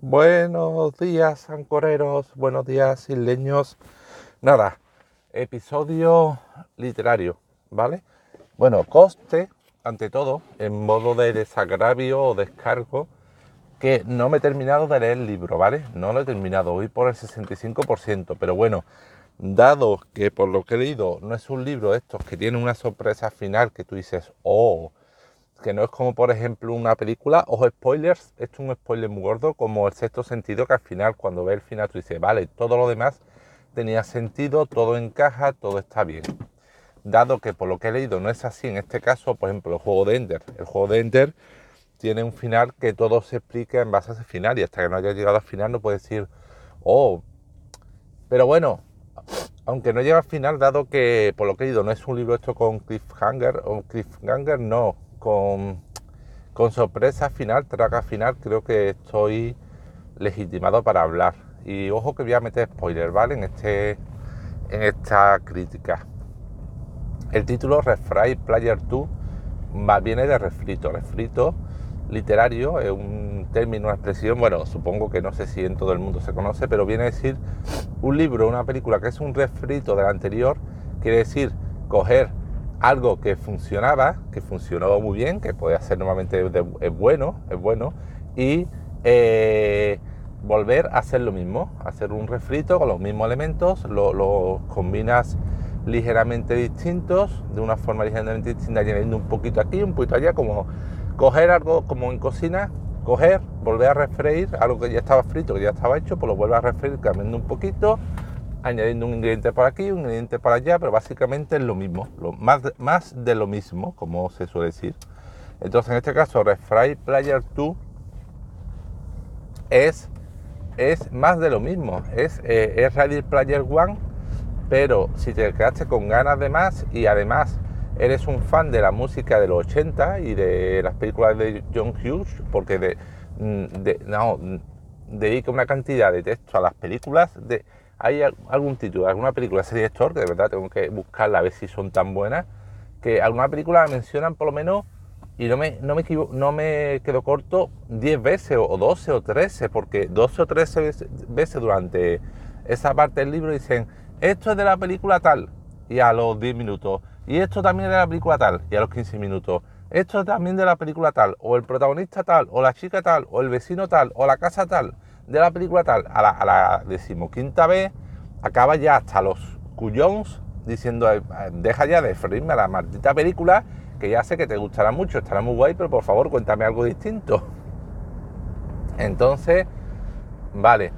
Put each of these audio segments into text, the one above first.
Buenos días, ancoreros, buenos días, isleños. Nada, episodio literario, ¿vale? Bueno, coste, ante todo, en modo de desagravio o descargo, que no me he terminado de leer el libro, ¿vale? No lo he terminado, voy por el 65%, pero bueno, dado que por lo que he leído no es un libro de estos que tiene una sorpresa final que tú dices, oh, que no es como por ejemplo una película, ojo spoilers, esto es un spoiler muy gordo, como el sexto sentido que al final cuando ve el final tú dices, vale, todo lo demás tenía sentido, todo encaja, todo está bien. Dado que por lo que he leído no es así, en este caso, por ejemplo, el juego de Ender, el juego de Ender tiene un final que todo se explica en base a ese final y hasta que no haya llegado al final no puede decir, oh, pero bueno, aunque no llega al final, dado que por lo que he leído no es un libro hecho con cliffhanger, o cliffhanger no, con, sorpresa final, traga final, creo que estoy legitimado para hablar. Y ojo que voy a meter spoiler, ¿vale? En, este, en esta crítica. El título Refray Player 2 viene de refrito. Refrito literario es un término, una expresión, bueno, supongo que no sé si en todo el mundo se conoce, pero viene a decir un libro, una película que es un refrito del anterior, quiere decir coger algo que funcionaba, que funcionó muy bien, que puede ser normalmente es bueno, es bueno, y eh, volver a hacer lo mismo, hacer un refrito con los mismos elementos, lo, combinas ligeramente distintos, de una forma ligeramente distinta, añadiendo un poquito aquí, un poquito allá, como coger algo como en cocina, coger, volver a refreír algo que ya estaba frito, que ya estaba hecho, pues lo vuelve a refreír cambiando un poquito, añadiendo un ingrediente por aquí, un ingrediente para allá, pero básicamente es lo mismo, más, más de lo mismo, como se suele decir. Entonces, en este caso, Refry Player 2 es, es más de lo mismo, es, eh, es Ready Player 1, pero si te quedaste con ganas de más y además eres un fan de la música de los 80 y de las películas de John Hughes, porque mm, de no, dedica una cantidad de texto a las películas de hay algún título, alguna película de ese que de verdad tengo que buscarla a ver si son tan buenas, que alguna película mencionan por lo menos, y no me, no me, no me quedo corto, 10 veces o 12 o 13, porque 12 o 13 veces durante esa parte del libro dicen, esto es de la película tal, y a los 10 minutos, y esto también es de la película tal, y a los 15 minutos, esto es también de la película tal, o el protagonista tal, o la chica tal, o el vecino tal, o la casa tal de la película tal, a la, decimoquinta vez, acaba ya hasta los cuyons diciendo, eh, deja ya de freírme a la maldita película, que ya sé que te gustará mucho, estará muy guay, pero por favor cuéntame algo distinto. Entonces, vale.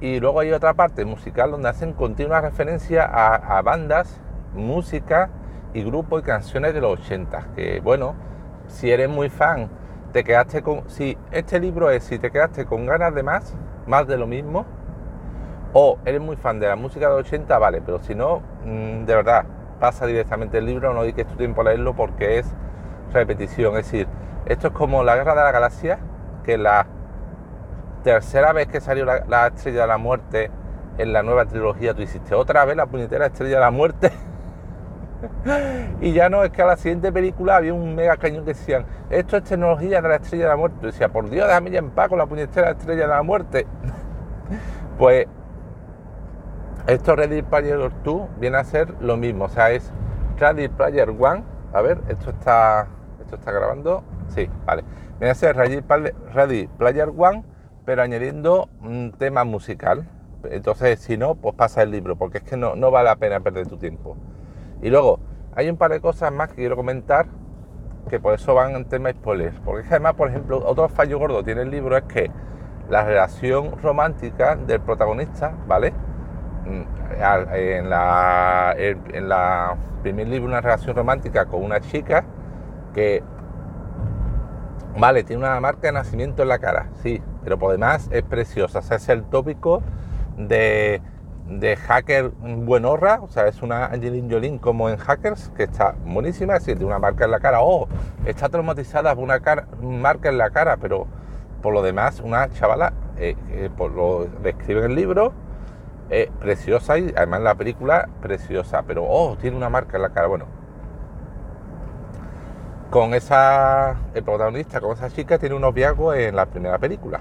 Y luego hay otra parte musical donde hacen continua referencia a, a bandas, música y grupos y canciones de los 80. Que bueno, si eres muy fan te quedaste con. Si este libro es si te quedaste con ganas de más, más de lo mismo, o eres muy fan de la música de 80, vale, pero si no, mm, de verdad, pasa directamente el libro, no dediques tu tiempo a leerlo porque es repetición. Es decir, esto es como la Guerra de la Galaxia, que la tercera vez que salió la, la Estrella de la Muerte en la nueva trilogía, tú hiciste otra vez la puñetera Estrella de la Muerte. y ya no, es que a la siguiente película había un mega cañón que decían, esto es tecnología de la estrella de la muerte. Y decía, por Dios, déjame ya en paz con la puñetera estrella de la muerte. pues esto Ready Player 2 viene a ser lo mismo, o sea, es Ready Player 1. A ver, esto está, esto está grabando. Sí, vale. Viene a ser Ready, Player 1, pero añadiendo un tema musical. Entonces, si no, pues pasa el libro, porque es que no, no vale la pena perder tu tiempo. Y luego, hay un par de cosas más que quiero comentar, que por eso van en tema spoilers. Porque además, por ejemplo, otro fallo gordo tiene el libro es que la relación romántica del protagonista, ¿vale? Mm, en la, en la primer libro una relación romántica con una chica que, vale, tiene una marca de nacimiento en la cara, sí, pero por demás es preciosa. O sea, es el tópico de de hacker buenorra, o sea, es una Angelina Jolie como en Hackers, que está buenísima, es tiene una marca en la cara, oh, está traumatizada por una marca en la cara, pero por lo demás, una chavala, eh, eh, por lo describe en el libro, eh, preciosa y además la película preciosa, pero oh, tiene una marca en la cara, bueno. Con esa, el protagonista, con esa chica, tiene unos viagos en la primera película.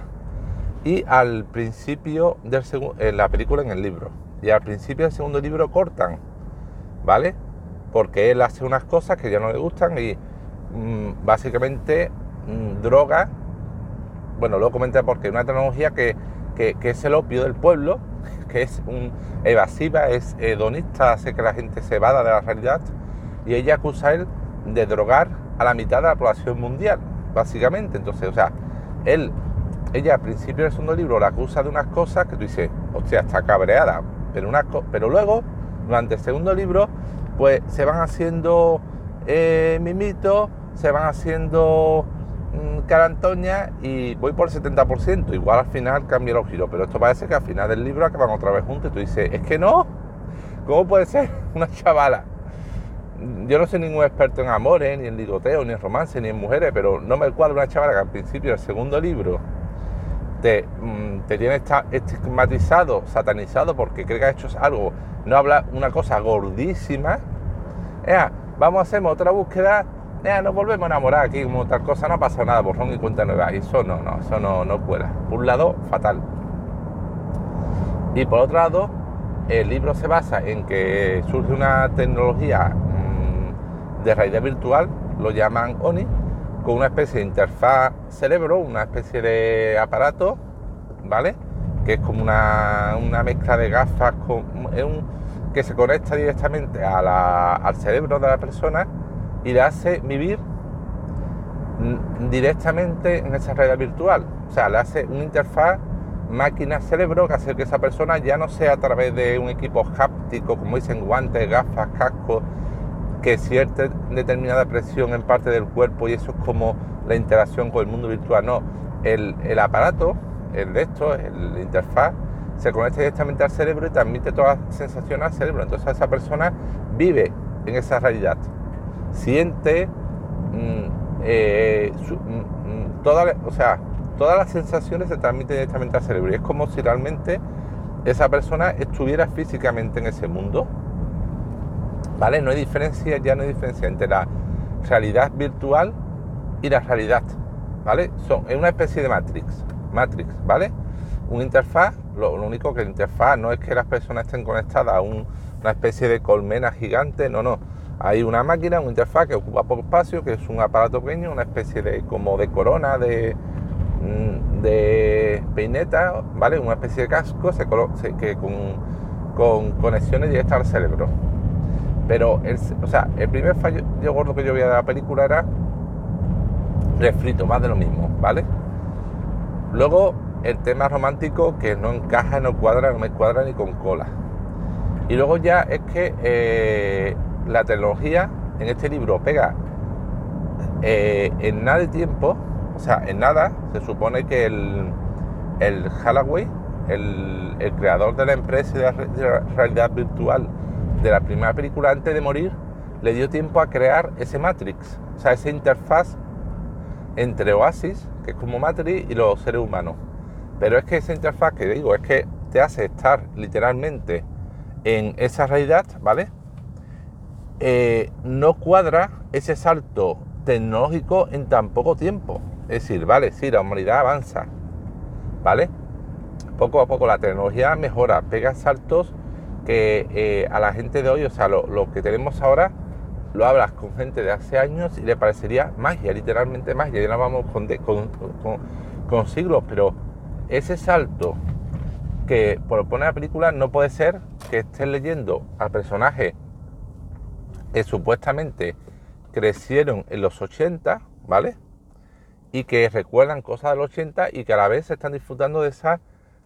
Y al principio del en la película en el libro. Y al principio del segundo libro cortan, ¿vale? Porque él hace unas cosas que ya no le gustan y mm, básicamente mm, droga, bueno, lo comenté porque es una tecnología que, es el opio del pueblo, que es un, evasiva, es hedonista, hace que la gente se vada de la realidad y ella acusa a él de drogar a la mitad de la población mundial, básicamente. Entonces, o sea, él, ella al principio del segundo libro la acusa de unas cosas que tú dices, hostia, está cabreada, pero, una, pero luego, durante el segundo libro, pues se van haciendo eh, mimitos, se van haciendo mm, carantoña y voy por el 70%. Igual al final cambia los giros, pero esto parece que al final del libro acaban otra vez juntos y tú dices, es que no, ¿cómo puede ser una chavala? yo no soy ningún experto en amores, ni en ligoteo, ni en romance, ni en mujeres, pero no me cuadra una chavala que al principio del segundo libro te, mm, te tiene estigmatizado, satanizado, porque cree que ha hecho algo, no habla una cosa gordísima. vamos a hacer otra búsqueda, nos volvemos a enamorar aquí, como tal cosa, no ha pasado nada, borrón y cuenta nueva. Y eso no, no, eso no, no cuela. Por un lado, fatal. Y por otro lado, el libro se basa en que surge una tecnología de realidad virtual, lo llaman ONI, con una especie de interfaz cerebro, una especie de aparato, ¿vale? Que es como una, mezcla de gafas con, que se conecta directamente al cerebro de la persona y le hace vivir directamente en esa realidad virtual. O sea, le hace una interfaz máquina-cerebro que hace que esa persona ya no sea a través de un equipo háptico, como dicen, guantes, gafas, cascos, que cierta determinada presión en parte del cuerpo y eso es como la interacción con el mundo virtual. No, el, aparato, el de esto, el interfaz, se conecta directamente al cerebro y transmite todas las sensaciones al cerebro. Entonces esa persona vive en esa realidad, siente mm, eh, mm, mm, o sea, todas las sensaciones se transmiten directamente al cerebro y es como si realmente esa persona estuviera físicamente en ese mundo ¿vale? No hay diferencia, ya no hay diferencia entre la realidad virtual y la realidad, ¿vale? Son, es una especie de Matrix, Matrix, ¿vale? Un interfaz, lo, único que la interfaz no es que las personas estén conectadas a una especie de colmena gigante, no, no. Hay una máquina, una interfaz que ocupa poco espacio, que es un aparato pequeño, una especie de como de corona, de, mm, de peineta, ¿vale? Una especie de casco se, que con, con conexiones directas al cerebro. Pero, el, o sea, el primer fallo gordo que yo veía de la película era refrito, más de lo mismo, ¿vale? Luego, el tema romántico que no encaja, no cuadra, no me cuadra ni con cola. Y luego ya es que eh, la tecnología en este libro pega eh, en nada de tiempo, o sea, en nada, se supone que el, el Halloween, el, el creador de la empresa de la realidad virtual, de la primera película antes de morir, le dio tiempo a crear ese Matrix, o sea, esa interfaz entre Oasis, que es como Matrix, y los seres humanos. Pero es que esa interfaz que digo, es que te hace estar literalmente en esa realidad, ¿vale? Eh, no cuadra ese salto tecnológico en tan poco tiempo. Es decir, vale, sí, la humanidad avanza, ¿vale? Poco a poco la tecnología mejora, pega saltos que eh, a la gente de hoy, o sea, lo, que tenemos ahora, lo hablas con gente de hace años y le parecería magia, literalmente magia. Ya no vamos con, siglos, pero ese salto que propone la película no puede ser que estés leyendo a personajes que supuestamente crecieron en los 80, ¿vale? Y que recuerdan cosas del 80 y que a la vez están disfrutando de esa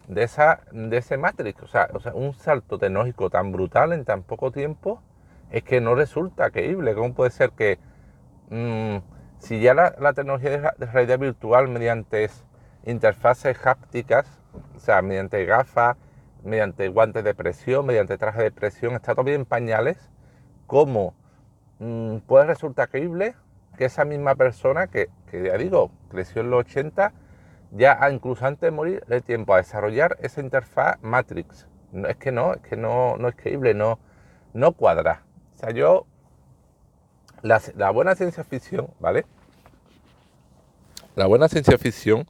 de, esa, de ese Matrix. O sea, o sea, un salto tecnológico tan brutal en tan poco tiempo es que no resulta creíble. ¿Cómo puede ser que mm, si ya la, tecnología de, realidad virtual mediante interfaces hápticas, o sea, mediante gafas, mediante guantes de presión, mediante traje de presión, está todavía en pañales, ¿cómo mm, puede resultar creíble que esa misma persona que, que ya digo, creció en los 80, ya incluso antes de morir le tiempo a desarrollar esa interfaz Matrix. No, es que no, es que no, no es creíble, no, no cuadra. O sea, yo, la, buena ciencia ficción, ¿vale? La buena ciencia ficción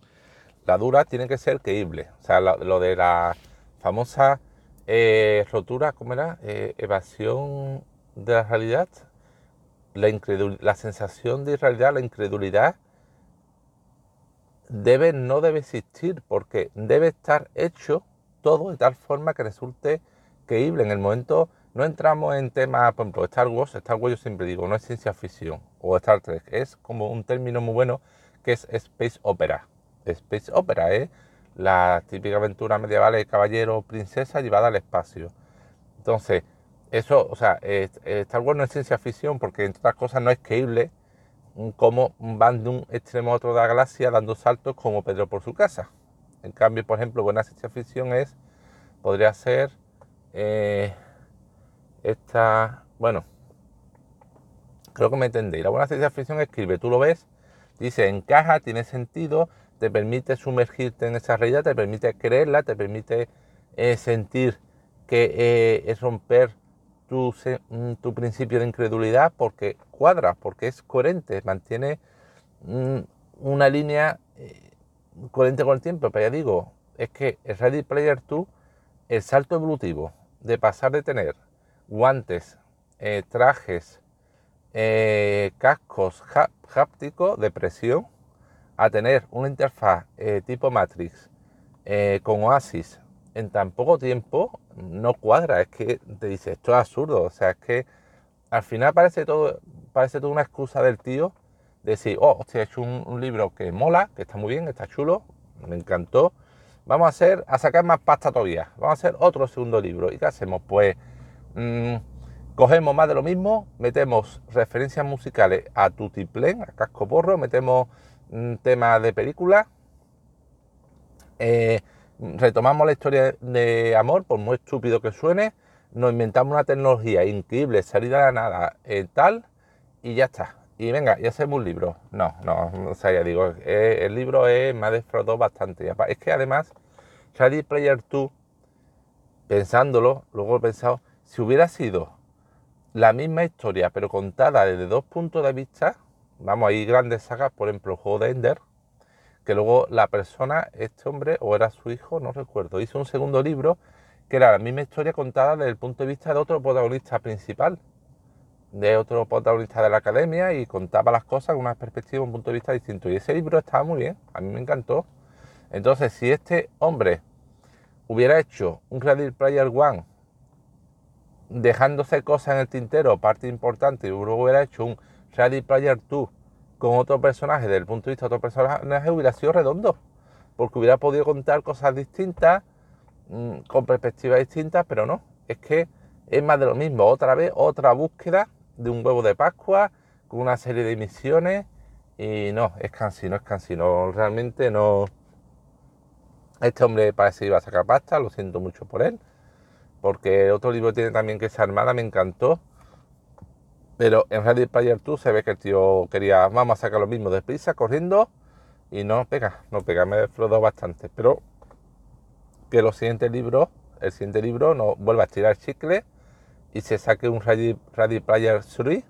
la dura tiene que ser creíble. O sea, lo, de la famosa eh, rotura, ¿cómo era? Eh, evasión de la realidad, la sensación de irrealidad, la incredulidad, debe, no debe existir porque debe estar hecho todo de tal forma que resulte creíble. En el momento no entramos en temas, por ejemplo, Star Wars, Star Wars yo siempre digo, no es ciencia ficción, o Star Trek, es como un término muy bueno que es Space Opera. Space Opera es la típica aventura medieval de caballero princesa llevada al espacio. Entonces, eso, o sea, Star Wars no es ciencia ficción porque entre otras cosas no es creíble cómo van de un extremo a otro de la galaxia dando saltos como Pedro por su casa. En cambio, por ejemplo, buena ciencia ficción es, podría ser eh, esta, bueno, creo que me entendéis. La buena ciencia ficción escribe, tú lo ves, dice, encaja, tiene sentido, te permite sumergirte en esa realidad, te permite creerla, te permite eh, sentir que eh, es romper tu, mm, tu, principio de incredulidad porque cuadra, porque es coherente, mantiene mm, una línea eh, coherente con el tiempo. Pero ya digo, es que el Ready Player 2, el salto evolutivo de pasar de tener guantes, trajes, cascos hápticos de presión, a tener una interfaz eh, tipo Matrix eh, con Oasis en tan poco tiempo no cuadra. Es que te dice, esto es absurdo. O sea, es que al final parece todo, parece toda una excusa del tío de decir, oh, hostia, he hecho un, libro que mola, que está muy bien, está chulo, me encantó. Vamos a hacer, a sacar más pasta todavía. Vamos a hacer otro segundo libro. ¿Y qué hacemos? Pues mm, cogemos más de lo mismo, metemos referencias musicales a Tutiplen, a Casco Porro, metemos un tema de película. Eh, retomamos la historia de amor, por muy estúpido que suene, nos inventamos una tecnología increíble, salida de la nada, eh, tal, y ya está. Y venga, ya hacemos un libro. No, no, o sea, ya digo, eh, el libro es, me ha defraudado bastante. Es que además, Ready Player 2, pensándolo, luego he pensado, si hubiera sido la misma historia, pero contada desde dos puntos de vista, Vamos, hay grandes sagas, por ejemplo, el juego de Ender, que luego la persona, este hombre, o era su hijo, no recuerdo, hizo un segundo libro que era la misma historia contada desde el punto de vista de otro protagonista principal, de otro protagonista de la academia y contaba las cosas con una perspectiva, un punto de vista distinto. Y ese libro estaba muy bien, a mí me encantó. Entonces, si este hombre hubiera hecho un Ready Player One dejándose cosas en el tintero, parte importante, y luego hubiera hecho un Ready Player 2 con otro personaje, desde el punto de vista de otro personaje, hubiera sido redondo. Porque hubiera podido contar cosas distintas, mm, con perspectivas distintas, pero no. Es que es más de lo mismo. Otra vez, otra búsqueda de un huevo de Pascua, con una serie de misiones. Y no, es cansino, es cansino. Realmente no. Este hombre parece que iba a sacar pasta, lo siento mucho por él. Porque otro libro tiene también que ser Armada, me encantó pero en Ready Player 2 se ve que el tío quería, vamos a sacar lo mismo deprisa, corriendo, y no pega, no pega, me defraudó bastante. Pero que los siguientes libros, el siguiente libro no vuelva a estirar chicle y se saque un Ready, Player 3,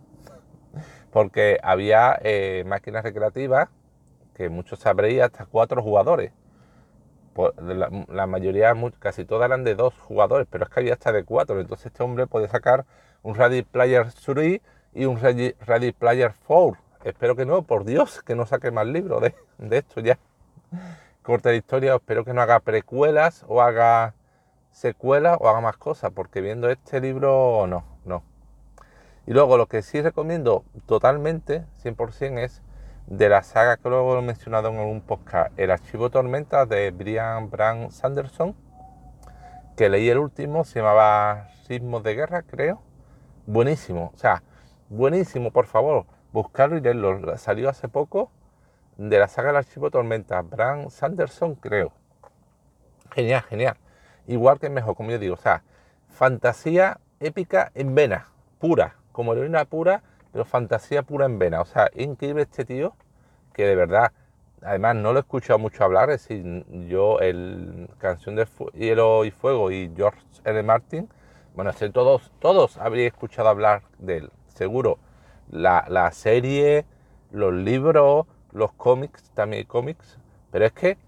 porque había eh, máquinas recreativas que muchos sabréis hasta cuatro jugadores. La, la, mayoría, casi todas eran de dos jugadores, pero es que había hasta de cuatro. Entonces este hombre podía sacar un Ready Player 3 y un Ready, Player 4. Espero que no, por Dios, que no saque más libros de, esto ya. Corta de historia, espero que no haga precuelas o haga secuelas o haga más cosas, porque viendo este libro, no, no. Y luego lo que sí recomiendo totalmente, 100%, es de la saga que luego he mencionado en algún podcast, El Archivo Tormenta de Brian Brown Sanderson, que leí el último, se llamaba Sismos de Guerra, creo. Buenísimo, o sea, buenísimo, por favor, buscarlo y leerlo. Salió hace poco de la saga del archivo Tormenta, Bram Sanderson, creo. Genial, genial. Igual que mejor, como yo digo, o sea, fantasía épica en vena, pura, como heroína pura, pero fantasía pura en vena. O sea, increíble este tío, que de verdad, además no lo he escuchado mucho hablar, es yo, el Canción de Hielo y Fuego y George R. Martin, bueno, todos, todos habréis escuchado hablar de él seguro. La, serie, los libros, los cómics, también hay cómics, pero es que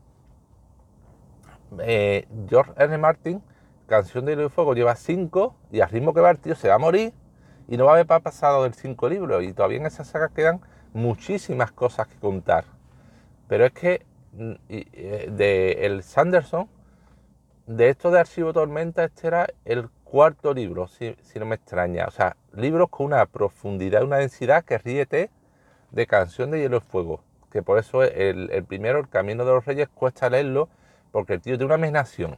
eh, George R. Martin, Canción de Hielo y Fuego, lleva cinco y al ritmo que va el tío se va a morir y no va a haber pasado del cinco libros y todavía en esa saga quedan muchísimas cosas que contar. Pero es que mm, eh, de el Sanderson, de esto de Archivo Tormenta, este era el cuarto libro, si, no me extraña. O sea, libros con una profundidad una densidad que ríete de Canción de Hielo y Fuego. Que por eso el, el primero, El Camino de los Reyes, cuesta leerlo, porque el tío tiene una imaginación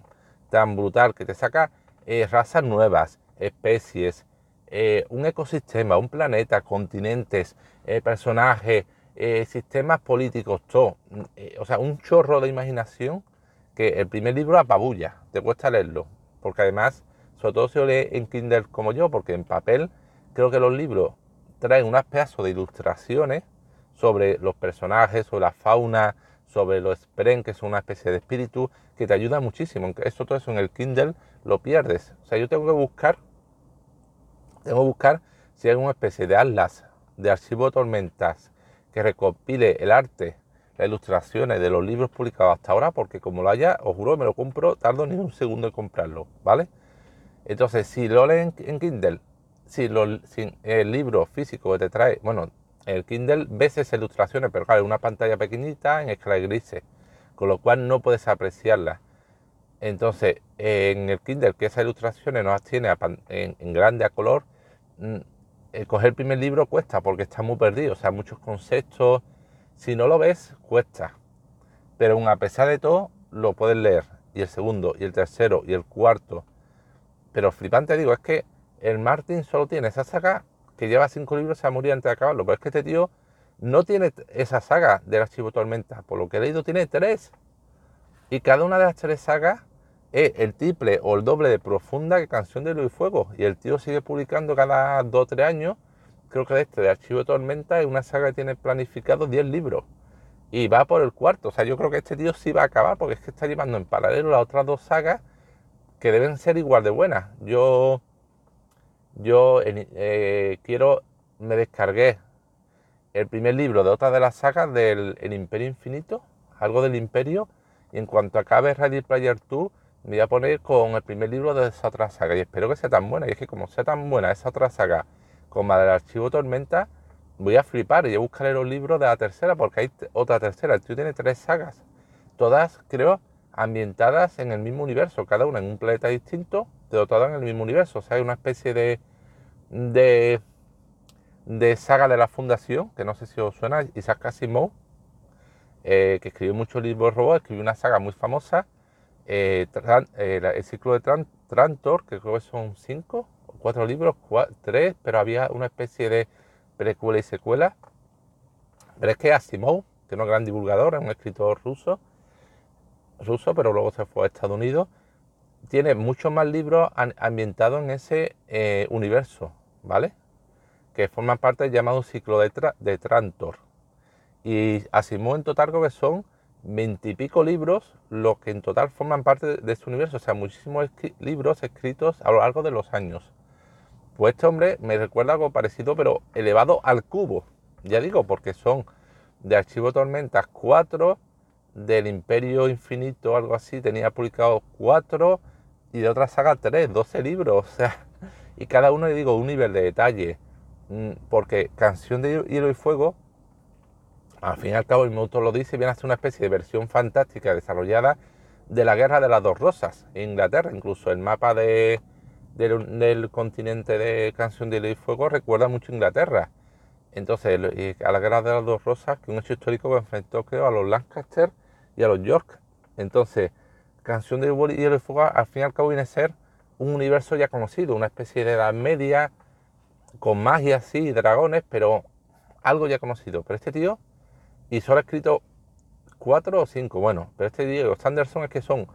tan brutal que te saca eh, razas nuevas, especies, eh, un ecosistema, un planeta, continentes, eh, personajes, sistemas políticos, todo. o sea, un chorro de imaginación que el primer libro apabulla, te cuesta leerlo, porque además, todo si lo lee en Kindle como yo, porque en papel creo que los libros traen unas pedazos de ilustraciones sobre los personajes, sobre la fauna, sobre los Spren, que es una especie de espíritu, que te ayuda muchísimo. Eso todo eso en el Kindle lo pierdes. O sea, yo tengo que buscar, tengo que buscar si hay una especie de atlas de archivo de tormentas que recopile el arte, las ilustraciones de los libros publicados hasta ahora, porque como lo haya, os juro, me lo compro, tardo ni un segundo en comprarlo, ¿vale? Entonces, si lo leen en Kindle, si, el libro físico que te trae, bueno, el Kindle ves esas ilustraciones, pero claro, una pantalla pequeñita en escala grises, con lo cual no puedes apreciarlas. Entonces, en el Kindle, que esas ilustraciones no las tiene en, grande a color, mm, el coger el primer libro cuesta porque está muy perdido, o sea, muchos conceptos. Si no lo ves, cuesta. Pero aún a pesar de todo, lo puedes leer. Y el segundo, y el tercero, y el cuarto. Pero flipante digo, es que el Martin solo tiene esa saga que lleva cinco libros se ha morido antes de acabarlo. Pero es que este tío no tiene esa saga del archivo Tormenta. Por lo que he leído, tiene tres. Y cada una de las tres sagas es el triple o el doble de profunda que Canción de Luz y Fuego. Y el tío sigue publicando cada dos o tres años. Creo que este de Archivo Tormenta es una saga que tiene planificado 10 libros. Y va por el cuarto. O sea, yo creo que este tío sí va a acabar porque es que está llevando en paralelo las otras dos sagas que deben ser igual de buenas. Yo yo eh, quiero, me descargué el primer libro de otra de las sagas del Imperio Infinito, algo del Imperio, y en cuanto acabe Ready Player 2, me voy a poner con el primer libro de esa otra saga, y espero que sea tan buena, y es que como sea tan buena esa otra saga como la del Archivo Tormenta, voy a flipar y a buscaré los libros de la tercera, porque hay otra tercera, el tío tiene tres sagas, todas creo ambientadas en el mismo universo, cada una en un planeta distinto, pero todas en el mismo universo, o sea, hay una especie de de, saga de la Fundación, que no sé si os suena, Isaac Asimov, eh, que escribió muchos libros robots, escribió una saga muy famosa, eh, eh, el ciclo de Trantor, que creo que son cinco o cuatro libros, tres, pero había una especie de precuela y secuela. Pero es que Asimov, que no es gran divulgador, es un escritor ruso, ruso, pero luego se fue a Estados Unidos, tiene muchos más libros ambientados en ese eh, universo, ¿vale? Que forman parte del llamado ciclo de, Trantor. Y Asimov en total creo que son veintipico libros los que en total forman parte de, ese universo. O sea, muchísimos libros escritos a lo largo de los años. Pues este hombre me recuerda algo parecido, pero elevado al cubo. Ya digo, porque son de Archivo Tormentas 4, del Imperio Infinito, algo así, tenía publicado 4 y de otra saga 3, 12 libros, o sea, y cada uno le digo un nivel de detalle, mm, porque Canción de Hielo y Fuego, al fin y al cabo el autor lo dice, viene a ser una especie de versión fantástica desarrollada de la Guerra de las Dos Rosas en Inglaterra, incluso el mapa de, del, continente de Canción de Hielo y Fuego recuerda mucho a Inglaterra. Entonces, a la Guerra de las Dos Rosas, que un hecho histórico que enfrentó, creo, a los Lancaster y a los York. Entonces, Canción de Hielo y Fuego al fin y al cabo viene a ser un universo ya conocido, una especie de edad media, con magia, sí, dragones, pero algo ya conocido. Pero este tío, y solo ha escrito cuatro o cinco, bueno, pero este Diego Sanderson es que son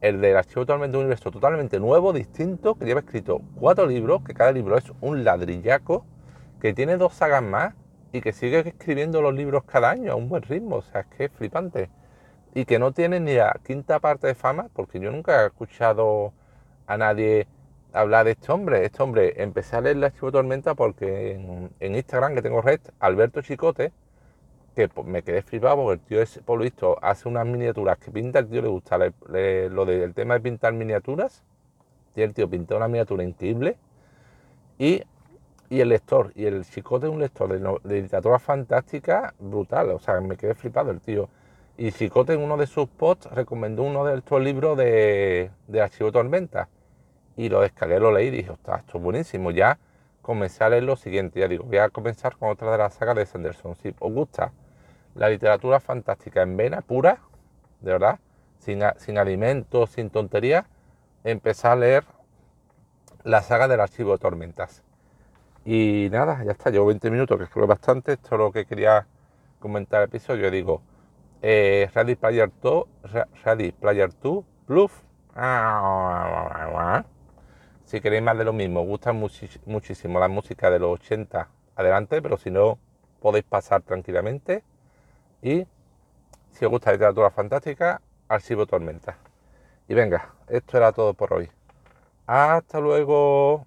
el del archivo totalmente un universo totalmente nuevo, distinto, que lleva escrito cuatro libros, que cada libro es un ladrillaco, que tiene dos sagas más y que sigue escribiendo los libros cada año a un buen ritmo, o sea, es que es flipante y que no tiene ni la quinta parte de fama, porque yo nunca he escuchado a nadie hablar de este hombre. Este hombre, empecé a leer la Archivo Tormenta porque en, Instagram, que tengo red, Alberto Chicote, que me quedé flipado porque el tío es, por lo visto, hace unas miniaturas que pinta, el tío le gusta lo del tema de pintar miniaturas. Y el tío pintó una miniatura increíble. Y, el lector, y el chicote es un lector de, literatura fantástica brutal. O sea, me quedé flipado el tío. Y Chicote en uno de sus posts recomendó uno de estos libros de, de Archivo Tormenta. Y lo descargué, lo leí y dije, ostras, esto es buenísimo. Ya comencé a leer lo siguiente. Ya digo, voy a comenzar con otra de las sagas de Sanderson. Si os gusta la literatura fantástica en vena pura, de verdad, sin, sin alimentos, sin tonterías, empecé a leer la saga del archivo de tormentas. Y nada, ya está, llevo 20 minutos, que escribo bastante, esto es lo que quería comentar el episodio. Digo, eh, Player 2, Ready Player 2, Bluff. Si queréis más de lo mismo, gusta muchísimo la música de los 80, adelante, pero si no, podéis pasar tranquilamente. Y si os gusta la literatura fantástica, Archivo Tormenta. Y venga, esto era todo por hoy. Hasta luego.